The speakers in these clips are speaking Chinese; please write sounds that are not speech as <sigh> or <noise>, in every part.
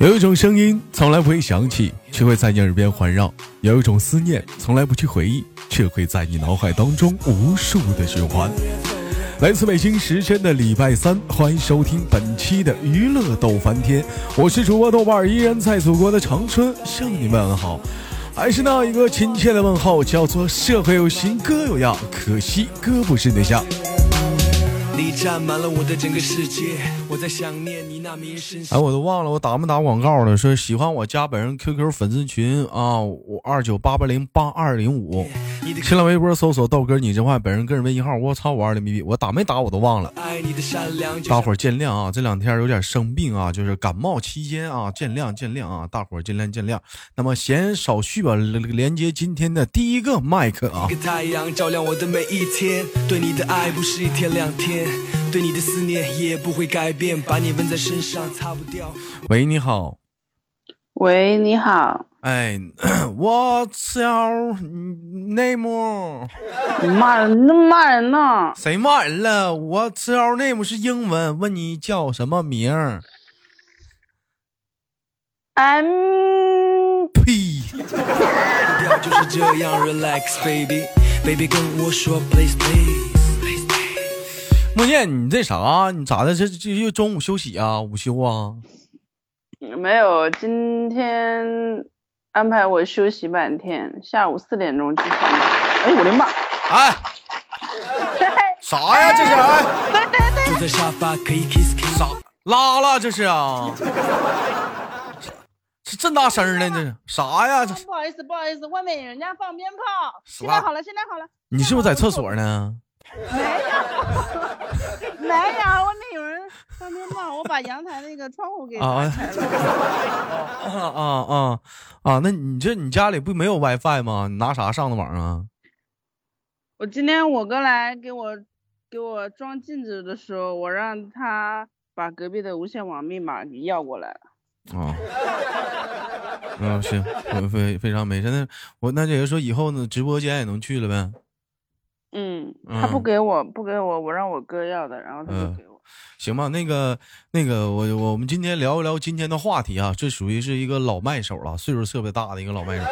有一种声音从来不会响起，却会在你耳边环绕；有一种思念从来不去回忆，却会在你脑海当中无数的循环。来自北京时间的礼拜三，欢迎收听本期的娱乐逗翻天，我是主播豆瓣，依然在祖国的长春向你问好，还是那一个亲切的问候，叫做社会有型哥有样，可惜哥不是对象。你占满了我的整个世界，我在想念你那迷人身。哎，我都忘了我打没打广告了。说喜欢我加本人 QQ 粉丝群啊，我二九八八零八二零五。新浪微博搜索豆哥你真坏，本人个人微信号我操五二零 bb，我打没打我都忘了。大伙儿见谅啊，这两天有点生病啊，就是感冒期间啊，见谅见谅啊，大伙儿见谅见谅。那么闲少叙吧，连接今天的第一个麦克啊。太阳照亮我的每一天，对你的爱不是一天两天。对你的思念也不会改变，把你纹在身上擦不掉。喂，你好。喂，你好。哎，What's your name？你骂人，你骂人呢？谁骂人了？What's your name 是英文，问你叫什么名？I'm。呸。就是这样，Relax baby，baby 跟我说，Please please。莫念，你这啥？你咋的？这这又中午休息啊？午休啊？没有，今天安排我休息半天，下午四点钟去上班。哎，我的妈！哎，<laughs> 啥呀？这是？哎，对对对。啥？拉了？这是啊？是这大声呢？这是啥呀？这不好意思，不好意思，外面人家放鞭炮。现在好了，现在好了。你是不是在厕所呢？没有，<laughs> 没有，外面有人放鞭炮，我把阳台那个窗户给打开了。啊啊啊啊！那你这你家里不没有 WiFi 吗？你拿啥上的网啊？我今天我哥来给我给我装镜子的时候，我让他把隔壁的无线网密码给要过来了。啊，嗯，行，非非常没事。那我那也就说以后呢，直播间也能去了呗。嗯，他不给我，不给我，我让我哥要的，然后他就给我。行吧，那个，那个，我我们今天聊一聊今天的话题啊，这属于是一个老麦手了，岁数特别大的一个老麦手。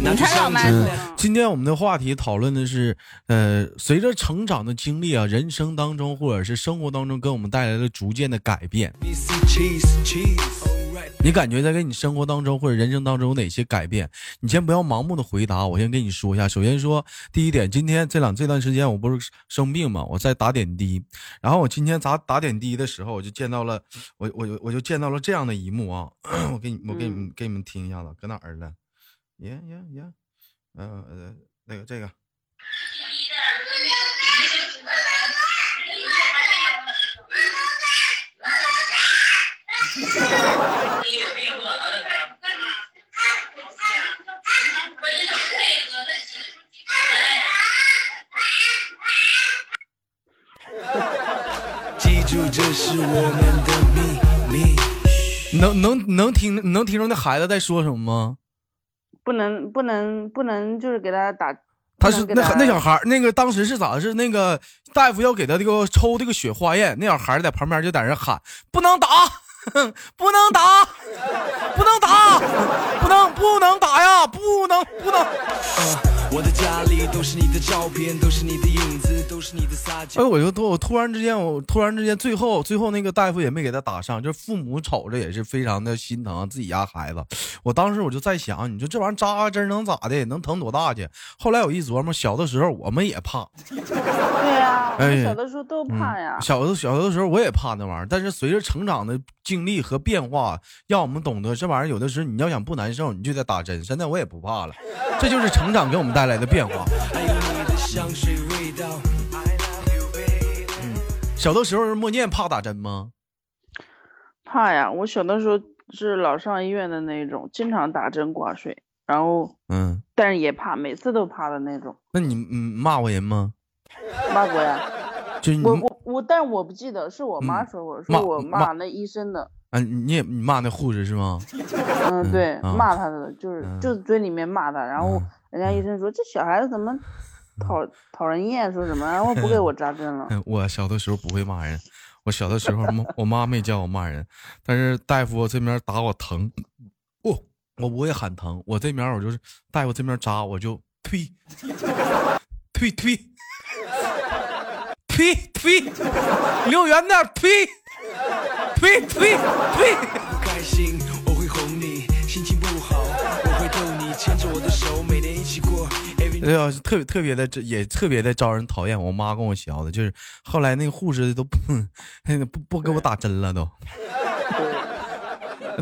你才老麦手。今天我们的话题讨论的是，呃，随着成长的经历啊，人生当中或者是生活当中给我们带来了逐渐的改变。你感觉在给你生活当中或者人生当中有哪些改变？你先不要盲目的回答，我先跟你说一下。首先说第一点，今天这两这段时间我不是生病嘛，我在打点滴，然后我今天打打点滴的时候，我就见到了我我我就见到了这样的一幕啊！<clears throat> 我给你我给你们给你们听一下子，搁哪儿了？耶耶耶，嗯呃那个这个。能能能听能听着那孩子在说什么吗？不能不能不能，就是给他打。他是那那小孩那个当时是咋是那个大夫要给他这个抽这个血化验，那小孩在旁边就在那喊，<laughs> 不能打。不能打，不能打，不能不能打呀，不能不能。我的家里都是你的照片，都是你的影子，都是你的撒娇。哎，我就突我突然之间，我突然之间，最后最后那个大夫也没给他打上，就父母瞅着也是非常的心疼自己家孩子。我当时我就在想，你说这玩意扎个针能咋的？能疼多大去？后来我一琢磨，小的时候我们也怕。对呀，哎，小的时候都怕呀。小的小的时候我也怕那玩意儿，但是随着成长的经历和变化，让我们懂得这玩意儿有的时候你要想不难受，你就得打针。现在我也不怕了，这就是成长给我们带来的变化。嗯，小的时候默念怕打针吗？怕呀，我小的时候是老上医院的那种，经常打针挂水，然后嗯，但是也怕，每次都怕的那种。那你嗯骂过人吗？骂过呀。就我我我，但是我不记得，是我妈说我说我骂那医生的。啊，你也你骂那护士是吗？嗯，对，骂他的就是就是嘴里面骂他，然后人家医生说这小孩子怎么讨讨人厌，说什么然后不给我扎针了。<laughs> 我小的时候不会骂人，我小的时候我妈没教我骂人，但是大夫这边打我疼，我我不会喊疼，我这边我就是大夫这边扎我就推推推推推，离我远点推推推推。哎呀，特别特别的，这也特别的招人讨厌。我妈跟我学的，就是后来那个护士都不 <laughs> 不不给我打针了，都。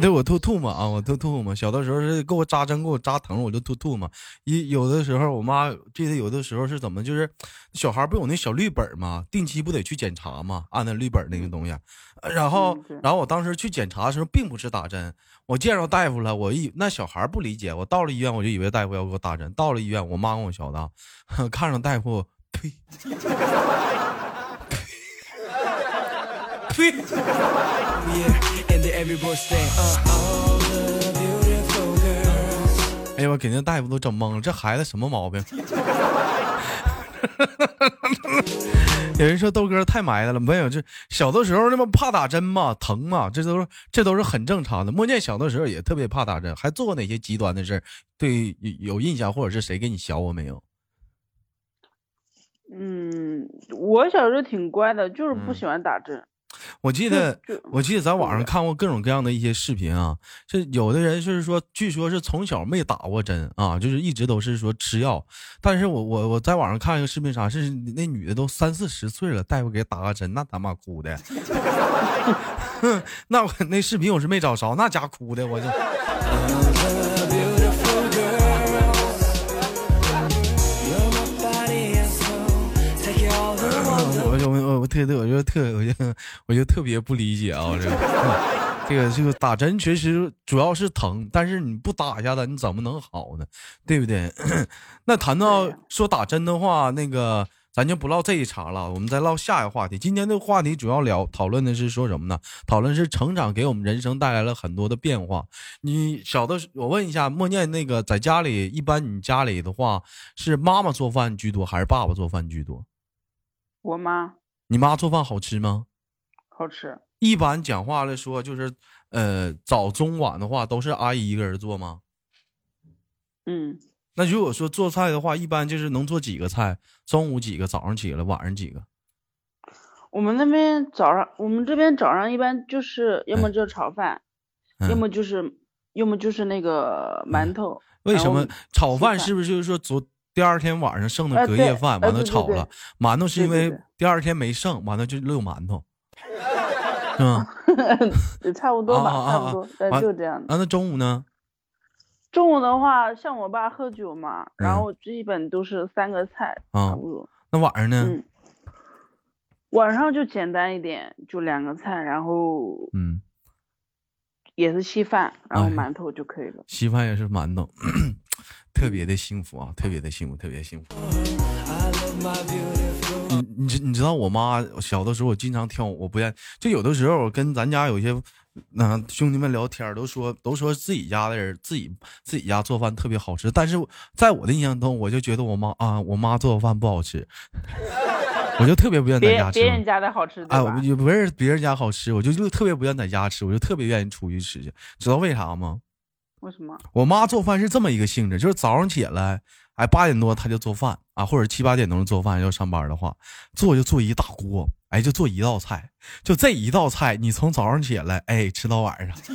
对我吐吐沫啊，我吐吐沫。小的时候是给我扎针，给我扎疼，我就吐吐沫。一有的时候，我妈记得有的时候是怎么，就是小孩不有那小绿本嘛，定期不得去检查嘛，按那绿本那个东西。然后，然后我当时去检查的时候，并不是打针。我见着大夫了，我一那小孩不理解，我到了医院我就以为大夫要给我打针。到了医院，我妈跟我小的，<laughs> 看着大夫，<laughs> 呸，呸。哎呀，我给那大夫都整懵了，这孩子什么毛病？<laughs> 有人说豆哥太埋汰了，没有，这小的时候那么怕打针嘛，疼嘛，这都是这都是很正常的。莫念小的时候也特别怕打针，还做过哪些极端的事对有印象，或者是谁给你小我没有？嗯，我小时候挺乖的，就是不喜欢打针。我记得，<laughs> 我记得在网上看过各种各样的一些视频啊，这有的人就是说，据说是从小没打过针啊，就是一直都是说吃药。但是我我我在网上看一个视频，啥是那女的都三四十岁了，大夫给打个针，那他妈哭的，<laughs> 那我那视频我是没找着，那家哭的我就。特特，我就特，我就我就特别不理解啊！这个，<laughs> 这个，这个打针确实主要是疼，但是你不打一下子，你怎么能好呢？对不对？<clears throat> 那谈到说打针的话，那个咱就不唠这一茬了，我们再唠下一个话题。今天的话题主要聊讨论的是说什么呢？讨论是成长给我们人生带来了很多的变化。你小的，我问一下，默念那个在家里，一般你家里的话是妈妈做饭居多，还是爸爸做饭居多？我妈。你妈做饭好吃吗？好吃。一般讲话来说，就是呃，早中晚的话，都是阿姨一个人做吗？嗯。那如果说做菜的话，一般就是能做几个菜？中午几个？早上几个？晚上几个？我们那边早上，我们这边早上一般就是要么就炒饭，要么就是要么就是那个馒头。为什么炒饭是不是就是说昨？第二天晚上剩的隔夜饭，完了炒了馒头，是因为第二天没剩，完了就溜馒头，是吗？差不多吧，差不多，就这样。那中午呢？中午的话，像我爸喝酒嘛，然后基本都是三个菜，差不多。那晚上呢？晚上就简单一点，就两个菜，然后嗯，也是稀饭，然后馒头就可以了。稀饭也是馒头。特别的幸福啊，特别的幸福，特别幸福。你你知你知道我妈小的时候，我经常挑，我不愿就有的时候跟咱家有些那兄弟们聊天，都说都说自己家的人自己自己家做饭特别好吃，但是在我的印象中，我就觉得我妈啊，我妈做的饭不好吃，<laughs> 我就特别不愿意在家吃。别人家的好吃啊，也不是别人家好吃，我就就特别不愿意在家吃，我就特别愿意出去吃去，知道为啥吗？为什么？我妈做饭是这么一个性质，就是早上起来，哎，八点多她就做饭啊，或者七八点钟做饭要上班的话，做就做一大锅，哎，就做一道菜，就这一道菜，你从早上起来，哎，吃到晚上。<laughs>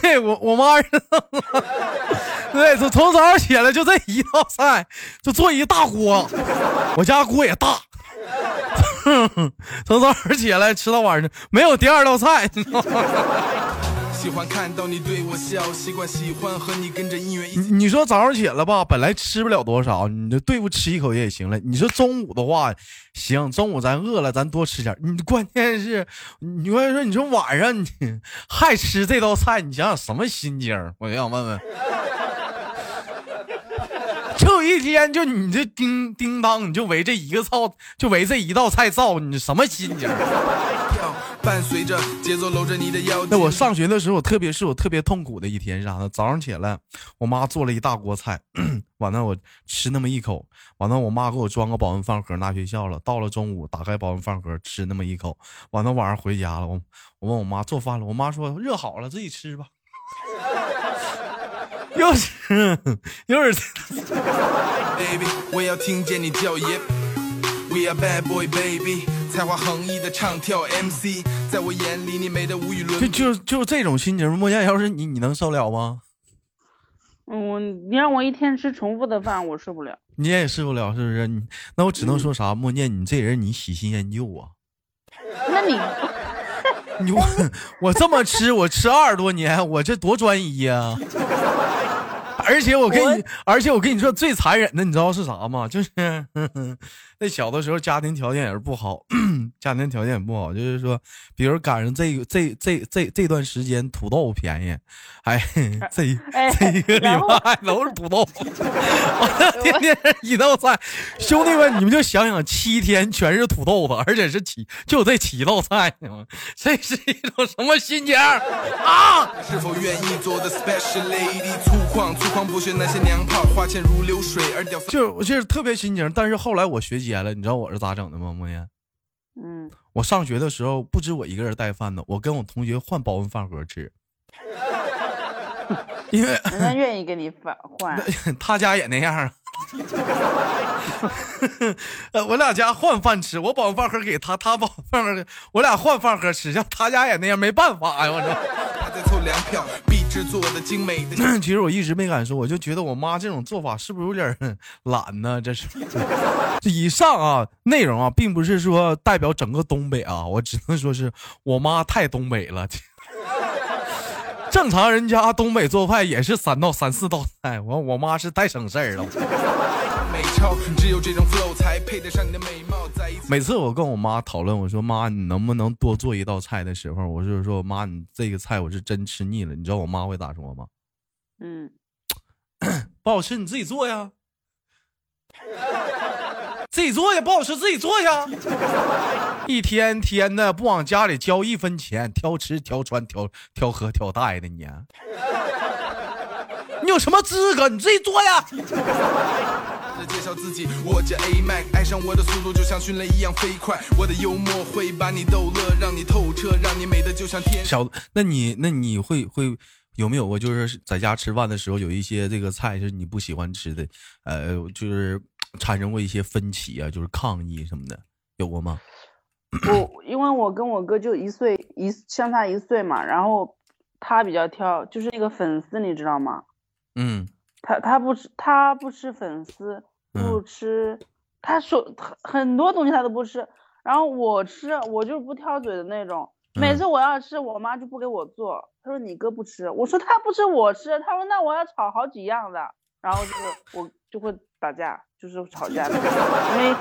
对我我妈是，对，从从早上起来就这一道菜，就做一大锅，我家锅也大。<laughs> 从早上起来吃到晚上，没有第二道菜。喜欢看到你对我笑，习惯喜欢和你跟着音乐。你你说早上起来吧，本来吃不了多少，你就对付吃一口也行了。你说中午的话，行，中午咱饿了，咱多吃点。你关键是，你关键说，你说晚上你 <laughs> 还吃这道菜，你想想什么心情？我就想问问。就一天，就你这叮叮当，你就围这一个灶，就围这一道菜灶，你什么心情？伴随着节奏搂着你的腰。那我上学的时候，特别是我特别痛苦的一天是啥呢？早上起来，我妈做了一大锅菜，<coughs> 完了我吃那么一口，完了我妈给我装个保温饭盒拿学校了。到了中午，打开保温饭盒吃那么一口，完了晚上回家了，我我问我妈做饭了，我妈说热好了自己吃吧。<laughs> 又是又是。Baby，我要听见你叫 We are bad boy baby，才华横溢的唱跳 MC，在我眼里你美的无与伦比。就就就这种心情，莫言，要是你，你能受了吗？嗯，你让我一天吃重复的饭，我受不了。你也受不了，是不是？那我只能说啥？莫念，你这人你喜新厌旧啊。那你，<laughs> 你我我这么吃，我吃二十多年，我这多专一呀。<laughs> 而且我跟你，而且我跟你说最残忍的，你知道是啥吗？就是 <laughs> 那小的时候家庭条件也是不好，<clears throat> 家庭条件也不好，就是说，比如赶上这个这这这这段时间土豆便宜，哎，这这一个礼拜都是土豆，<laughs> 天天一道菜，兄弟们你们就想想，七天全是土豆子，而且是七就这七道菜，这是一种什么心情啊？是否愿意做的 special lady？粗犷粗犷。就我就是特别心情，但是后来我学接了，你知道我是咋整的吗？莫言，嗯，我上学的时候不止我一个人带饭呢，我跟我同学换保温饭盒吃，<laughs> 因为人家愿意给你换换，<laughs> 他家也那样。<laughs> 呃，我俩家换饭吃，我保温饭盒给他，他把饭盒，我俩换饭盒吃，像他家也那样，没办法呀，我说。制作的精美的，<clears throat> 其实我一直没敢说，我就觉得我妈这种做法是不是有点懒呢？这是。<laughs> 以上啊，内容啊，并不是说代表整个东北啊，我只能说是我妈太东北了。<laughs> 正常人家东北做饭也是三道三四道菜，我我妈是太省事儿了。只有这种 flow 才配得上你的美貌。每次我跟我妈讨论，我说妈，你能不能多做一道菜的时候，我就是说妈，你这个菜我是真吃腻了。你知道我妈会咋说吗？嗯，不好吃你自己做呀，<laughs> 自己做呀，不好吃自己做呀。一天天的不往家里交一分钱，挑吃挑穿挑挑喝挑带的你，<laughs> 你有什么资格？你自己做呀。介绍自己，我叫 A Mac，爱上我的速度就像迅雷一样飞快，我的幽默会把你逗乐，让你透彻，让你美的就像天。小，那你那你会会有没有过就是在家吃饭的时候有一些这个菜是你不喜欢吃的，呃，就是产生过一些分歧啊，就是抗议什么的，有过吗？我因为我跟我哥就一岁一相差一岁嘛，然后他比较挑，就是那个粉丝，你知道吗？嗯。他他不吃他不吃粉丝，不吃，他说很多东西他都不吃，然后我吃，我就是不挑嘴的那种。每次我要吃，我妈就不给我做。她说你哥不吃，我说他不吃我吃，他说那我要炒好几样的，然后就是我就会打架，就是吵架，因为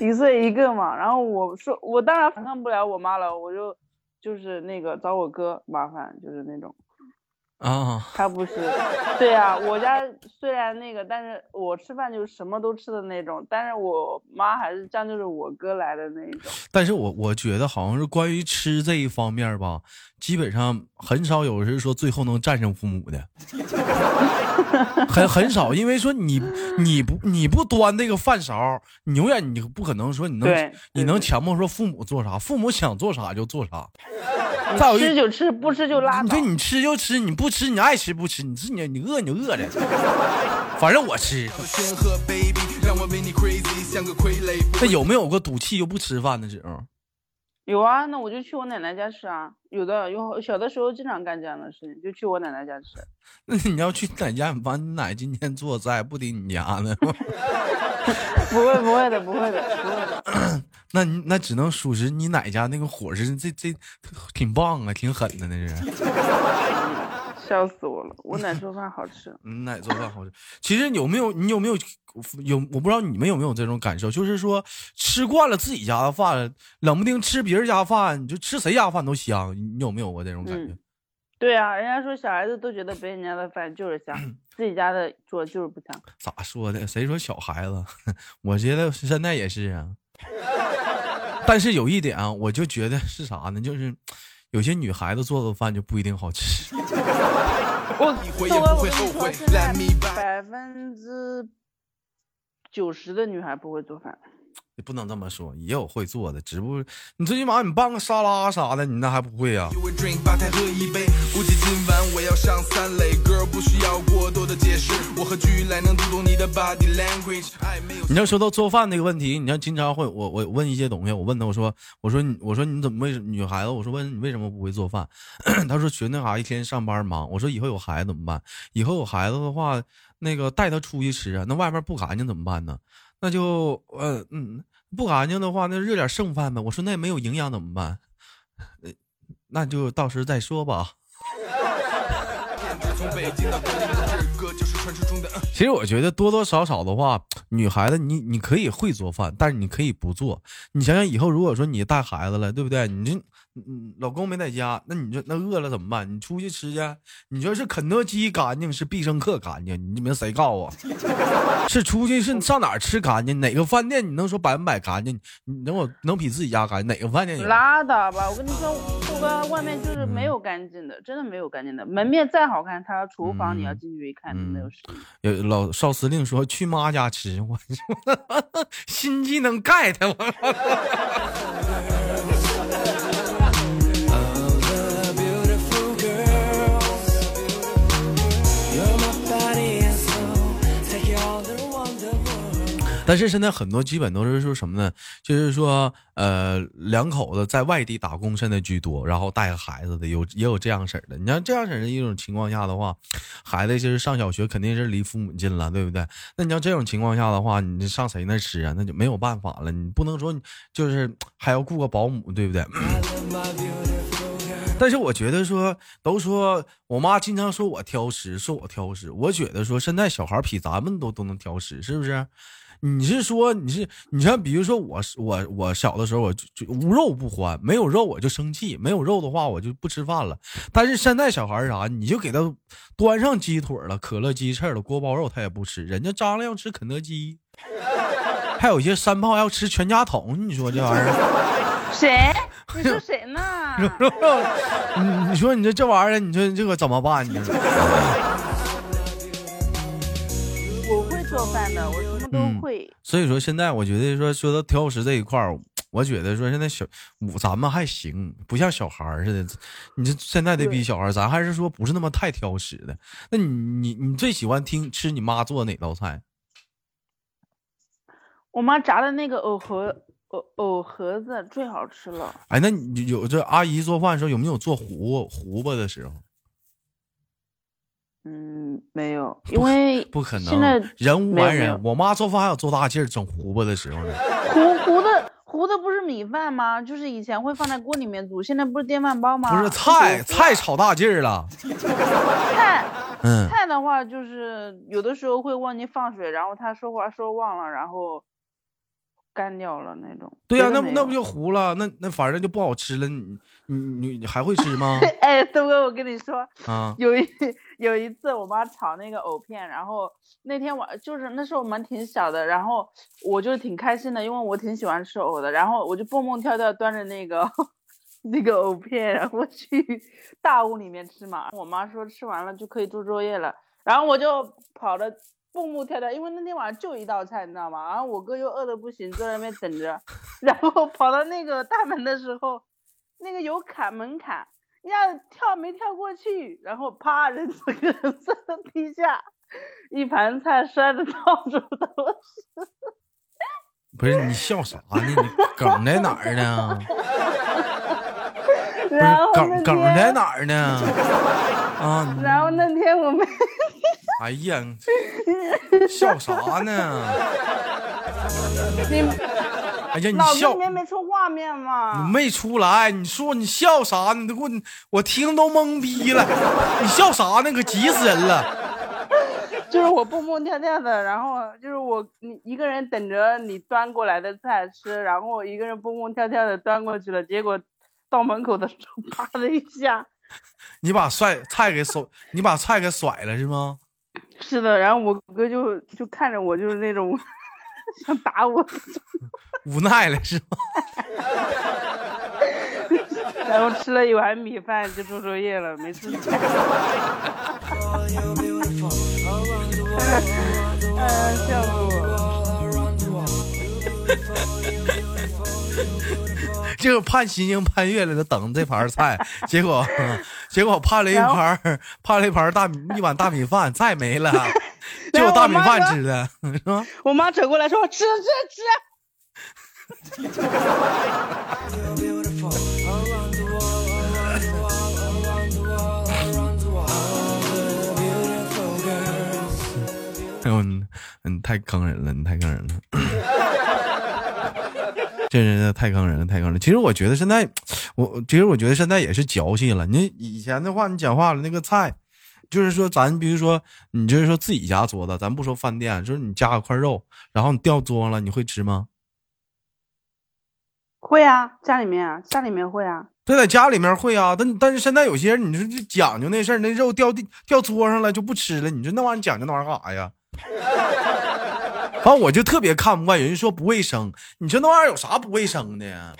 <laughs> 一岁一个嘛。然后我说我当然反抗不了我妈了，我就就是那个找我哥麻烦，就是那种。啊，他不是，对呀，我家虽然那个，但是我吃饭就是什么都吃的那种，但是我妈还是将就是我哥来的那一种。但是我我觉得好像是关于吃这一方面吧，基本上很少有人说最后能战胜父母的，<laughs> 很很少，因为说你你不你不端那个饭勺，你永远你不可能说你能你能强迫说父母做啥，父母想做啥就做啥。吃就吃，不吃就拉倒。对，你吃就吃，你不吃你爱吃不吃，你吃你你饿你就饿着。反正我吃。那有没有过赌气又不吃饭的时候？有啊，那我就去我奶奶家吃啊。有的有小的时候经常干这样的事情，就去我奶奶家吃。<laughs> 那你要去奶家，你把你奶今天做菜不顶你家呢？<laughs> 不会不会的，不会的，不会的。<coughs> 那你那只能属实你奶家那个伙食，这这挺棒啊，挺狠的那是。笑死我了！我奶 <laughs> 做饭好吃。嗯，奶做饭好吃。其实有没有你有没有有我不知道你们有没有这种感受，就是说吃惯了自己家的饭，冷不丁吃别人家饭，你就吃谁家饭都香。你有没有过这种感觉？对啊，人家说小孩子都觉得别人家的饭就是香，自己家的做就是不香。咋说的？谁说小孩子？<laughs> 我觉得现在也是啊。但是有一点啊，我就觉得是啥呢？就是有些女孩子做的饭就不一定好吃。我作为我跟你说，现在百分之九十的女孩不会做饭。你不能这么说，也有会做的，只不过你最起码你拌个沙拉啥的，你那还不会呀？你要说到做饭那个问题，你要经常会我我问一些东西，我问他我说我说你我说你怎么为女孩子我说问你为什么不会做饭？<clears throat> 他说学那啥一天上班忙。我说以后有孩子怎么办？以后有孩子的话，那个带他出去吃啊，那外面不干净怎么办呢？那就呃嗯不干净的话，那热点剩饭呗。我说那也没有营养怎么办？那就到时再说吧。<laughs> 其实我觉得多多少少的话，女孩子你你可以会做饭，但是你可以不做。你想想以后如果说你带孩子了，对不对？你这。老公没在家，那你就那饿了怎么办？你出去吃去？你说是肯德基干净，是必胜客干净？你们谁告我？<laughs> 是出去是上哪儿吃干净？哪个饭店你能说百分百干净？你能我能比自己家干净？哪个饭店有？拉倒吧！我跟你说，外面就是没有干净的，真的没有干净的。门面再好看，他厨房你要进去一看，没有有老少司令说去妈家吃，<laughs> 我新技 <laughs> 能 get 我。<laughs> 但是现在很多基本都是说什么呢？就是说，呃，两口子在外地打工现在居多，然后带个孩子的有也有这样式的。你像这样式的一种情况下的话，孩子就是上小学肯定是离父母近了，对不对？那你要这种情况下的话，你上谁那吃啊？那就没有办法了，你不能说就是还要雇个保姆，对不对？<coughs> 但是我觉得说，都说我妈经常说我挑食，说我挑食。我觉得说现在小孩比咱们都都能挑食，是不是？你是说你是你像比如说我我我小的时候我就就无肉不欢，没有肉我就生气，没有肉的话我就不吃饭了。但是现在小孩啥，你就给他端上鸡腿了、可乐鸡翅了、锅包肉他也不吃，人家张亮要吃肯德基，还有一些山炮要吃全家桶，你说这玩意儿？<laughs> 谁？你说 <laughs> 谁呢？你 <laughs> 你说你这这玩意儿，你说这个怎么办？你说？都会，所以说现在我觉得说说到挑食这一块儿，我觉得说现在小咱们还行，不像小孩儿似的。你这现在的比小孩儿，咱还是说不是那么太挑食的。那你你你最喜欢听吃你妈做哪道菜？我妈炸的那个藕盒藕藕盒子最好吃了。哎，那你有这阿姨做饭的时候有没有做糊糊巴的时候？嗯，没有，因为不可能。现在人无完人，我妈做饭还有做大劲儿整糊巴的时候呢。<laughs> 糊糊的糊的不是米饭吗？就是以前会放在锅里面煮，现在不是电饭煲吗？不是菜菜炒大劲儿了。<laughs> 菜，嗯，菜的话就是有的时候会忘记放水，然后他说话说忘了，然后。干掉了那种，对呀，那那不就糊了？那那反正就不好吃了。你你你你还会吃吗？<laughs> 哎，东哥，我跟你说啊，<laughs> 有一有一次我妈炒那个藕片，然后那天晚就是那时候我们挺小的，然后我就挺开心的，因为我挺喜欢吃藕的，然后我就蹦蹦跳跳端着那个 <laughs> 那个藕片，然后去大屋里面吃嘛。我妈说吃完了就可以做作业了，然后我就跑了。蹦蹦跳跳，因为那天晚上就一道菜，你知道吗？然后我哥又饿得不行，坐在那边等着。<laughs> 然后跑到那个大门的时候，那个有坎门槛，呀，跳没跳过去，然后啪，人整个人摔到地下，一盘菜摔的到处都是。<laughs> 不是你笑啥呢？你梗在哪儿呢？<laughs> 然后梗梗在哪儿呢？啊！然后那天我们。哎呀，笑啥呢？你，哎呀，你笑，没没出画面吗？你没出来，你说你笑啥？你都给我，我听都懵逼了。你笑啥呢？可急死人了。就是我蹦蹦跳跳的，然后就是我你一个人等着你端过来的菜吃，然后我一个人蹦蹦跳跳的端过去了，结果到门口的时候，啪的一下，你把帅菜给甩，你把菜给甩了是吗？是的，然后我哥就就看着我，就是那种 <laughs> 想打我。<laughs> 无奈了是吗？<laughs> 然后吃了一碗米饭就做作业了，没事。哎，笑死我！就盼星星盼月亮的等这盘菜，<laughs> 结果结果盼了一盘盼了一盘大米一碗大米饭，菜没了，<laughs> 就有大米饭吃的，是吧？我妈走过来说：“吃吃吃。” <laughs> 哎呦，嗯，太坑人了，你太坑人了，这人太坑人了，太坑人。其实我觉得现在，我其实我觉得现在也是矫情了。你以前的话，你讲话了那个菜，就是说咱比如说你就是说自己家做的，咱不说饭店，就是你加块肉，然后你掉桌上了，你会吃吗？会啊，家里面啊，家里面会啊。对，在家里面会啊，但但是现在有些人，你说这讲究那事儿，那肉掉地掉桌上了就不吃了，你说那玩意儿讲究那玩意儿干啥呀？反正我就特别看不惯，有人说不卫生，你说那玩意儿有啥不卫生的？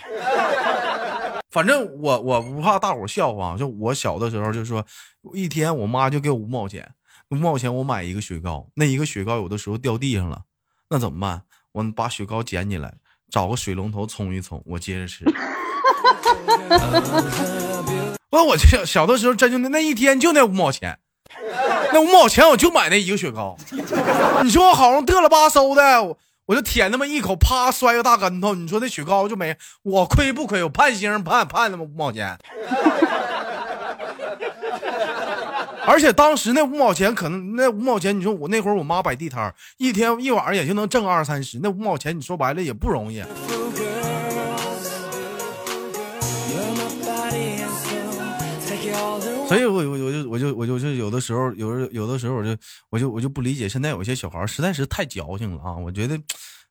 <laughs> 反正我我不怕大伙笑话，就我小的时候就说，一天我妈就给我五毛钱，五毛钱我买一个雪糕，那一个雪糕有的时候掉地上了，那怎么办？我把雪糕捡起来，找个水龙头冲一冲，我接着吃。<laughs> 我我小小的时候真就那那一天就那五毛钱。那五毛钱我就买那一个雪糕，你说我好像嘚了吧嗖的，我就舔那么一口，啪摔个大跟头，你说那雪糕就没我亏不亏？我盼星盼盼那么五毛钱，而且当时那五毛钱可能那五毛钱，你说我那会儿我妈摆地摊一天一晚上也就能挣二三十，那五毛钱你说白了也不容易。所以，我我我就我就我就就有的时候，有时有的时候，我就我就我就不理解，现在有些小孩实在是太矫情了啊！我觉得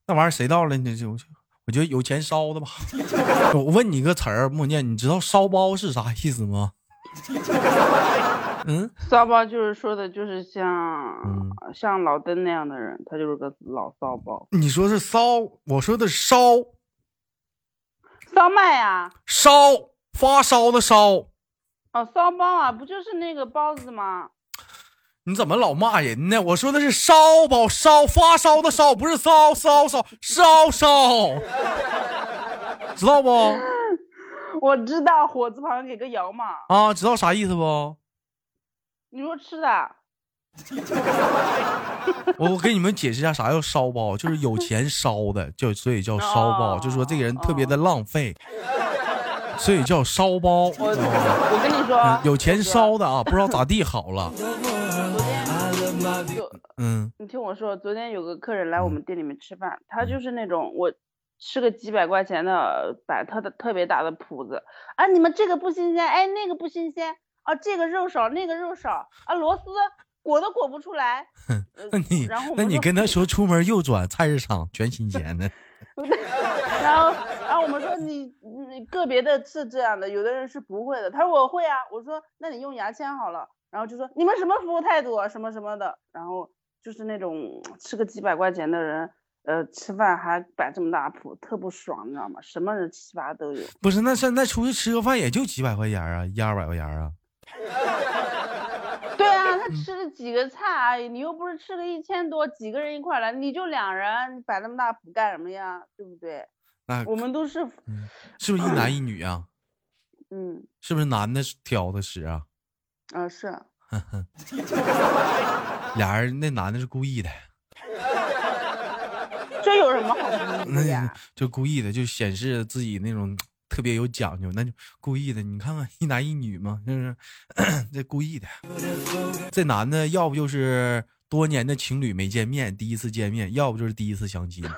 那玩意儿谁到了呢？就我觉得有钱烧的吧。<laughs> 我问你个词儿，莫念，你知道烧包是啥意思吗？嗯，骚包就是说的，就是像像老登那样的人，他就是个老骚包。你说是骚，我说的烧，烧麦呀，烧发烧的烧。哦，骚包啊，不就是那个包子吗？你怎么老骂人呢？我说的是烧包，烧发烧的烧，不是骚骚骚烧烧，知道不？<laughs> 我知道，火字旁给个摇嘛。啊，知道啥意思不？你说吃的。<laughs> 我我给你们解释一下啥叫烧包，就是有钱烧的，就所以叫烧包，就说这个人特别的浪费。所以叫烧包。我我跟你说，有钱烧的啊，不知道咋地好了。昨天嗯，你听我说，昨天有个客人来我们店里面吃饭，他就是那种我吃个几百块钱的摆特的特别大的谱子啊，你们这个不新鲜，哎那个不新鲜啊，这个肉少那个肉少啊，螺丝裹都裹不出来。<laughs> 那你那你跟他说出门右转菜市场全新鲜的。<laughs> 然后，然后我们说你你个别的是这样的，有的人是不会的。他说我会啊，我说那你用牙签好了。然后就说你们什么服务态度啊，什么什么的。然后就是那种吃个几百块钱的人，呃，吃饭还摆这么大谱，特不爽，你知道吗？什么人七八都有。不是，那现在出去吃个饭也就几百块钱啊，一二百块钱啊。<laughs> 吃了几个菜而已，你又不是吃个一千多，几个人一块来，你就两人，你摆那么大谱干什么呀？对不对？那我们都是，是不是一男一女啊？<coughs> 嗯，是不是男的挑的食啊？啊，是。<laughs> 俩人那男的是故意的。这有什么好故意的？<laughs> 就故意的，就显示自己那种。特别有讲究，那就故意的。你看看一男一女嘛，就是 <coughs> 这故意的。这男的要不就是多年的情侣没见面，第一次见面；要不就是第一次相亲。<laughs>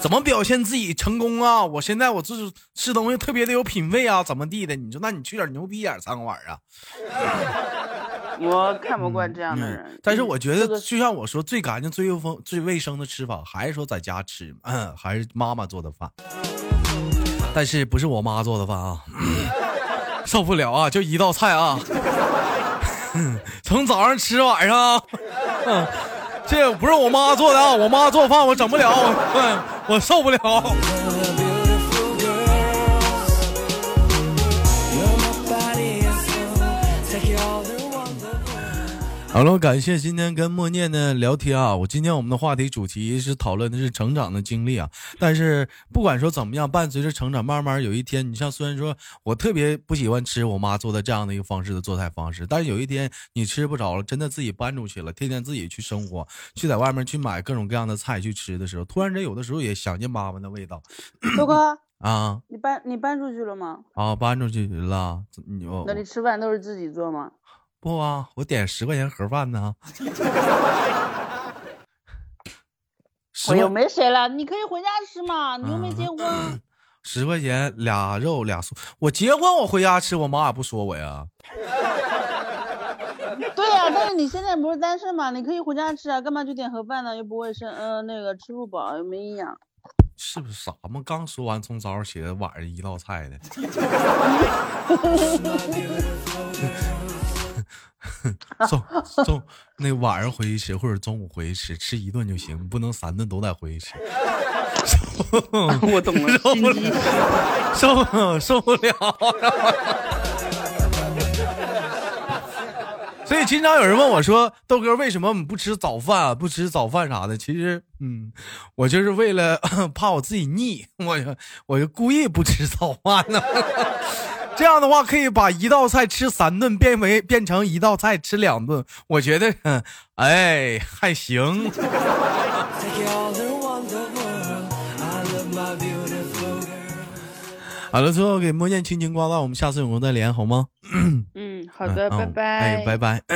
怎么表现自己成功啊？我现在我就是吃东西特别的有品味啊，怎么地的？你说，那你去点牛逼眼餐馆啊？我看不惯这样的人，但是我觉得，就像我说，最干净、最卫风、最卫生的吃法，还是说在家吃，嗯，还是妈妈做的饭。但是不是我妈做的饭啊，<laughs> 受不了啊！就一道菜啊，<laughs> 从早上吃晚上，嗯这不是我妈做的啊，我妈做饭我整不了，我我受不了。好了，感谢今天跟默念的聊天啊！我今天我们的话题主题是讨论的是成长的经历啊。但是不管说怎么样，伴随着成长，慢慢有一天，你像虽然说我特别不喜欢吃我妈做的这样的一个方式的做菜方式，但是有一天你吃不着了，真的自己搬出去了，天天自己去生活，去在外面去买各种各样的菜去吃的时候，突然间有的时候也想念妈妈的味道。豆哥啊，你搬你搬出去了吗？啊，搬出去了。你那你吃饭都是自己做吗？不啊，我点十块钱盒饭呢。<laughs> 我又没谁了，你可以回家吃嘛，你又没结婚。十块钱俩肉俩素，我结婚我回家吃，我妈也不说我呀。<laughs> 对呀，但是你现在不是单身嘛，你可以回家吃啊，干嘛去点盒饭呢？又不卫生，嗯，那个吃不饱又没营养。是不是傻吗？刚说完从早上起来晚上一道菜的。<laughs> <laughs> 中中那晚上回去吃，或者中午回去吃，吃一顿就行，不能三顿都得回去吃。<laughs> 我懂了，受不受受不了。所以经常有人问我说：“豆哥，为什么你不吃早饭啊？不吃早饭啥的？”其实，嗯，我就是为了 <coughs> 怕我自己腻，我我就故意不吃早饭呢。这样的话可以把一道菜吃三顿变为变成一道菜吃两顿，我觉得，<laughs> 哎，还行。<laughs> 好了，最后给莫念轻轻挂断，我们下次有空再连，好吗？嗯，好的，拜拜。哎，拜拜。<coughs>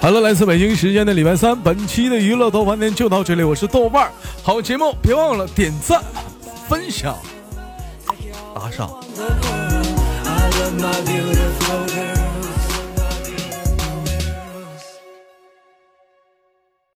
好了，来自北京时间的礼拜三，本期的娱乐豆瓣天就到这里，我是豆瓣儿，好节目别忘了点赞。分享，打赏。